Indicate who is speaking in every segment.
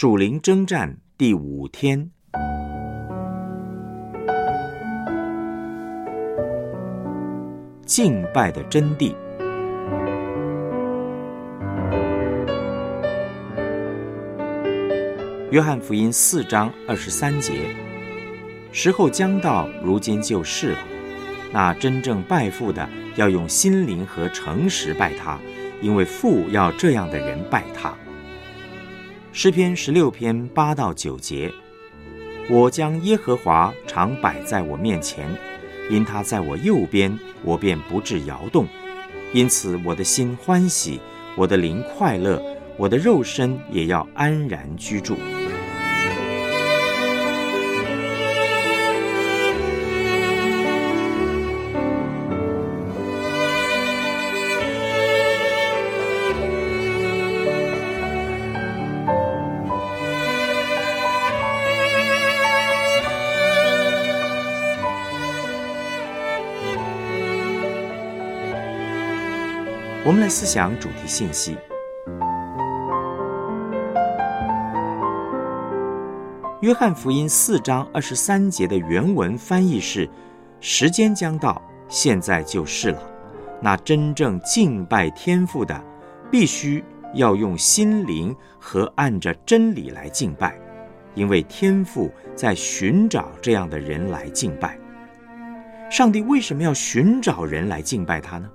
Speaker 1: 属灵征战第五天，敬拜的真谛。约翰福音四章二十三节：时候将到，如今就是了。那真正拜父的，要用心灵和诚实拜他，因为父要这样的人拜他。诗篇十六篇八到九节：我将耶和华常摆在我面前，因他在我右边，我便不致摇动。因此我的心欢喜，我的灵快乐，我的肉身也要安然居住。我们来思想主题信息。约翰福音四章二十三节的原文翻译是：“时间将到，现在就是了。那真正敬拜天父的，必须要用心灵和按着真理来敬拜，因为天父在寻找这样的人来敬拜。上帝为什么要寻找人来敬拜他呢？”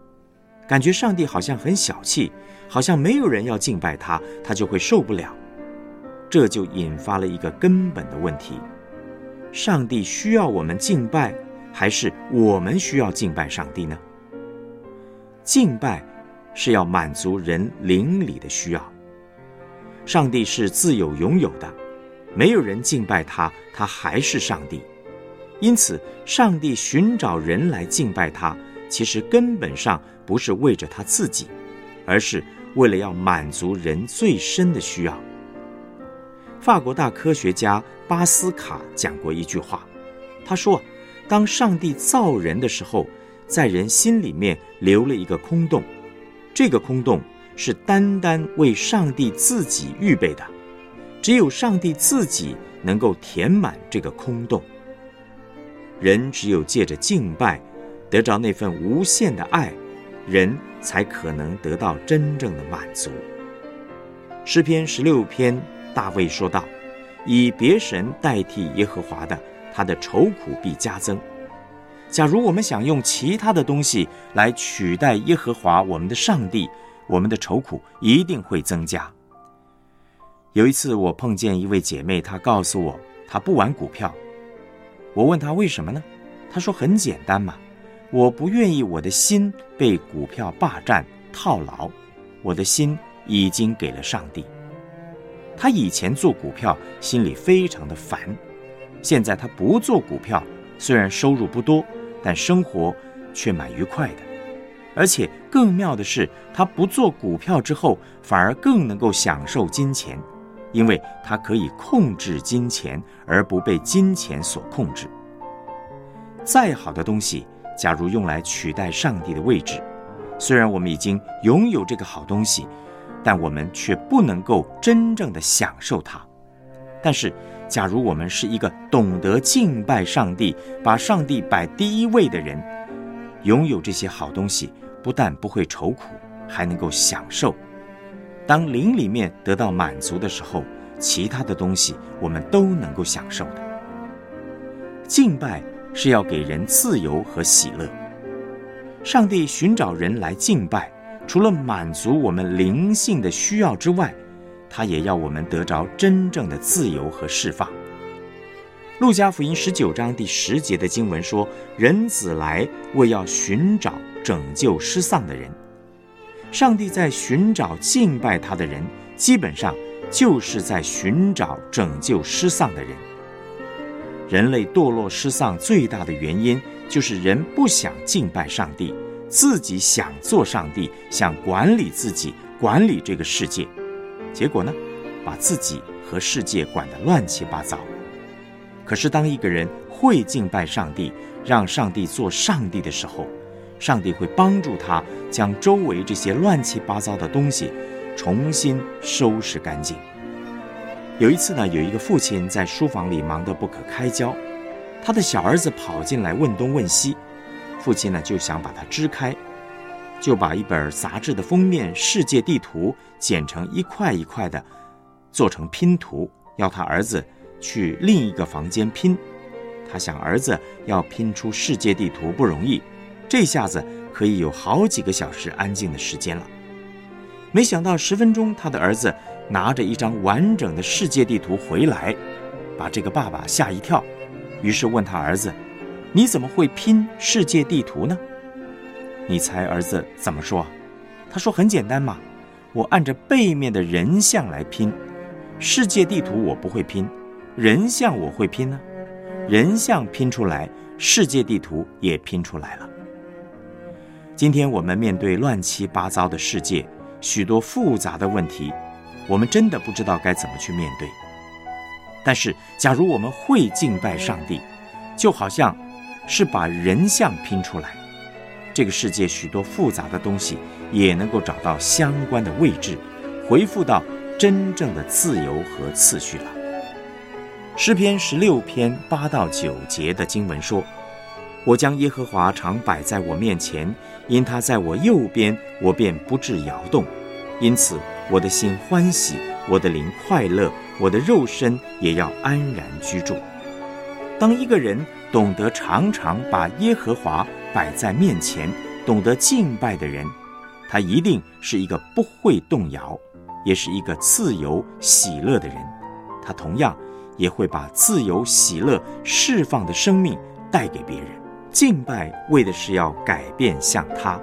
Speaker 1: 感觉上帝好像很小气，好像没有人要敬拜他，他就会受不了。这就引发了一个根本的问题：上帝需要我们敬拜，还是我们需要敬拜上帝呢？敬拜是要满足人灵里的需要。上帝是自有拥有的，没有人敬拜他，他还是上帝。因此，上帝寻找人来敬拜他。其实根本上不是为着他自己，而是为了要满足人最深的需要。法国大科学家巴斯卡讲过一句话，他说：“当上帝造人的时候，在人心里面留了一个空洞，这个空洞是单单为上帝自己预备的，只有上帝自己能够填满这个空洞。人只有借着敬拜。”得着那份无限的爱，人才可能得到真正的满足。诗篇十六篇，大卫说道：“以别神代替耶和华的，他的愁苦必加增。”假如我们想用其他的东西来取代耶和华我们的上帝，我们的愁苦一定会增加。有一次，我碰见一位姐妹，她告诉我她不玩股票。我问她为什么呢？她说很简单嘛。我不愿意我的心被股票霸占套牢，我的心已经给了上帝。他以前做股票心里非常的烦，现在他不做股票，虽然收入不多，但生活却蛮愉快的。而且更妙的是，他不做股票之后，反而更能够享受金钱，因为他可以控制金钱，而不被金钱所控制。再好的东西。假如用来取代上帝的位置，虽然我们已经拥有这个好东西，但我们却不能够真正的享受它。但是，假如我们是一个懂得敬拜上帝、把上帝摆第一位的人，拥有这些好东西，不但不会愁苦，还能够享受。当灵里面得到满足的时候，其他的东西我们都能够享受的。敬拜。是要给人自由和喜乐。上帝寻找人来敬拜，除了满足我们灵性的需要之外，他也要我们得着真正的自由和释放。路加福音十九章第十节的经文说：“人子来为要寻找拯救失丧的人。”上帝在寻找敬拜他的人，基本上就是在寻找拯救失丧的人。人类堕落失丧最大的原因，就是人不想敬拜上帝，自己想做上帝，想管理自己，管理这个世界，结果呢，把自己和世界管得乱七八糟。可是，当一个人会敬拜上帝，让上帝做上帝的时候，上帝会帮助他将周围这些乱七八糟的东西重新收拾干净。有一次呢，有一个父亲在书房里忙得不可开交，他的小儿子跑进来问东问西，父亲呢就想把他支开，就把一本杂志的封面世界地图剪成一块一块的，做成拼图，要他儿子去另一个房间拼。他想儿子要拼出世界地图不容易，这下子可以有好几个小时安静的时间了。没想到十分钟，他的儿子。拿着一张完整的世界地图回来，把这个爸爸吓一跳，于是问他儿子：“你怎么会拼世界地图呢？”你猜儿子怎么说？他说：“很简单嘛，我按着背面的人像来拼。世界地图我不会拼，人像我会拼呢。人像拼出来，世界地图也拼出来了。今天我们面对乱七八糟的世界，许多复杂的问题。”我们真的不知道该怎么去面对。但是，假如我们会敬拜上帝，就好像是把人像拼出来，这个世界许多复杂的东西也能够找到相关的位置，回复到真正的自由和次序了。诗篇十六篇八到九节的经文说：“我将耶和华常摆在我面前，因他在我右边，我便不致摇动。因此。”我的心欢喜，我的灵快乐，我的肉身也要安然居住。当一个人懂得常常把耶和华摆在面前，懂得敬拜的人，他一定是一个不会动摇，也是一个自由喜乐的人。他同样也会把自由喜乐释放的生命带给别人。敬拜为的是要改变像他。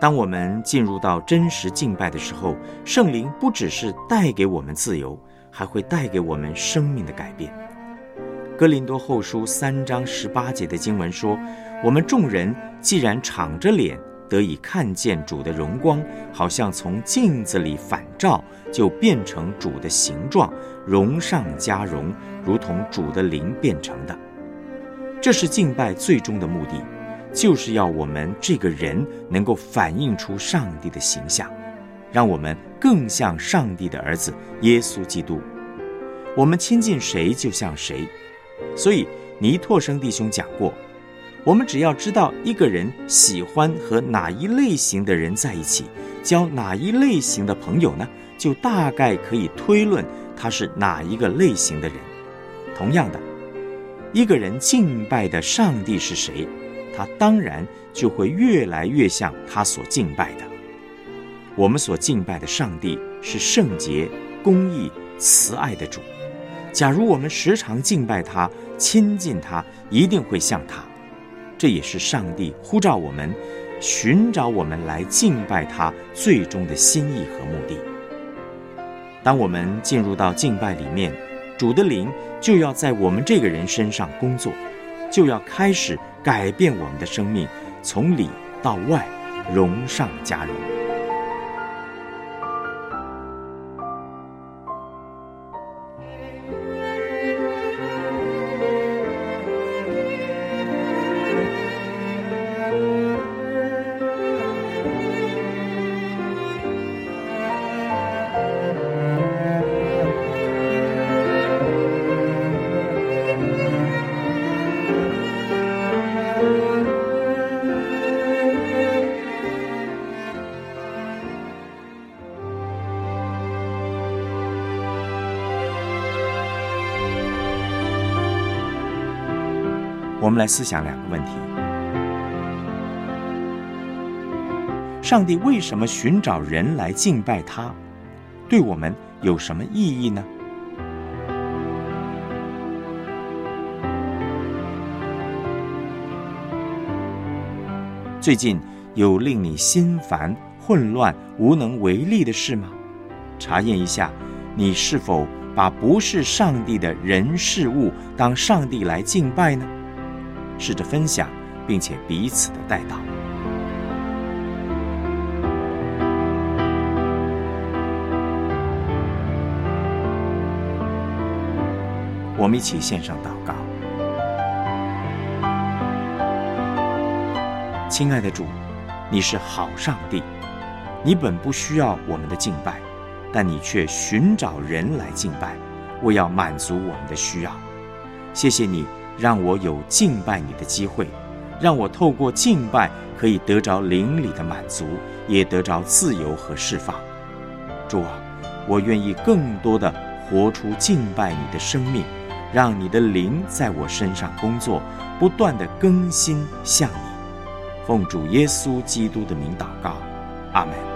Speaker 1: 当我们进入到真实敬拜的时候，圣灵不只是带给我们自由，还会带给我们生命的改变。哥林多后书三章十八节的经文说：“我们众人既然敞着脸得以看见主的荣光，好像从镜子里反照，就变成主的形状，荣上加荣，如同主的灵变成的。”这是敬拜最终的目的。就是要我们这个人能够反映出上帝的形象，让我们更像上帝的儿子耶稣基督。我们亲近谁就像谁。所以尼拓生弟兄讲过，我们只要知道一个人喜欢和哪一类型的人在一起，交哪一类型的朋友呢，就大概可以推论他是哪一个类型的人。同样的，一个人敬拜的上帝是谁？他当然就会越来越像他所敬拜的。我们所敬拜的上帝是圣洁、公义、慈爱的主。假如我们时常敬拜他、亲近他，一定会像他。这也是上帝呼召我们、寻找我们来敬拜他最终的心意和目的。当我们进入到敬拜里面，主的灵就要在我们这个人身上工作，就要开始。改变我们的生命，从里到外，融上加荣。我们来思想两个问题：上帝为什么寻找人来敬拜他？对我们有什么意义呢？最近有令你心烦、混乱、无能为力的事吗？查验一下，你是否把不是上帝的人事物当上帝来敬拜呢？试着分享，并且彼此的带到。我们一起献上祷告。亲爱的主，你是好上帝，你本不需要我们的敬拜，但你却寻找人来敬拜，为要满足我们的需要。谢谢你让我有敬拜你的机会，让我透过敬拜可以得着灵里的满足，也得着自由和释放。主啊，我愿意更多的活出敬拜你的生命，让你的灵在我身上工作，不断的更新向你。奉主耶稣基督的名祷告，阿门。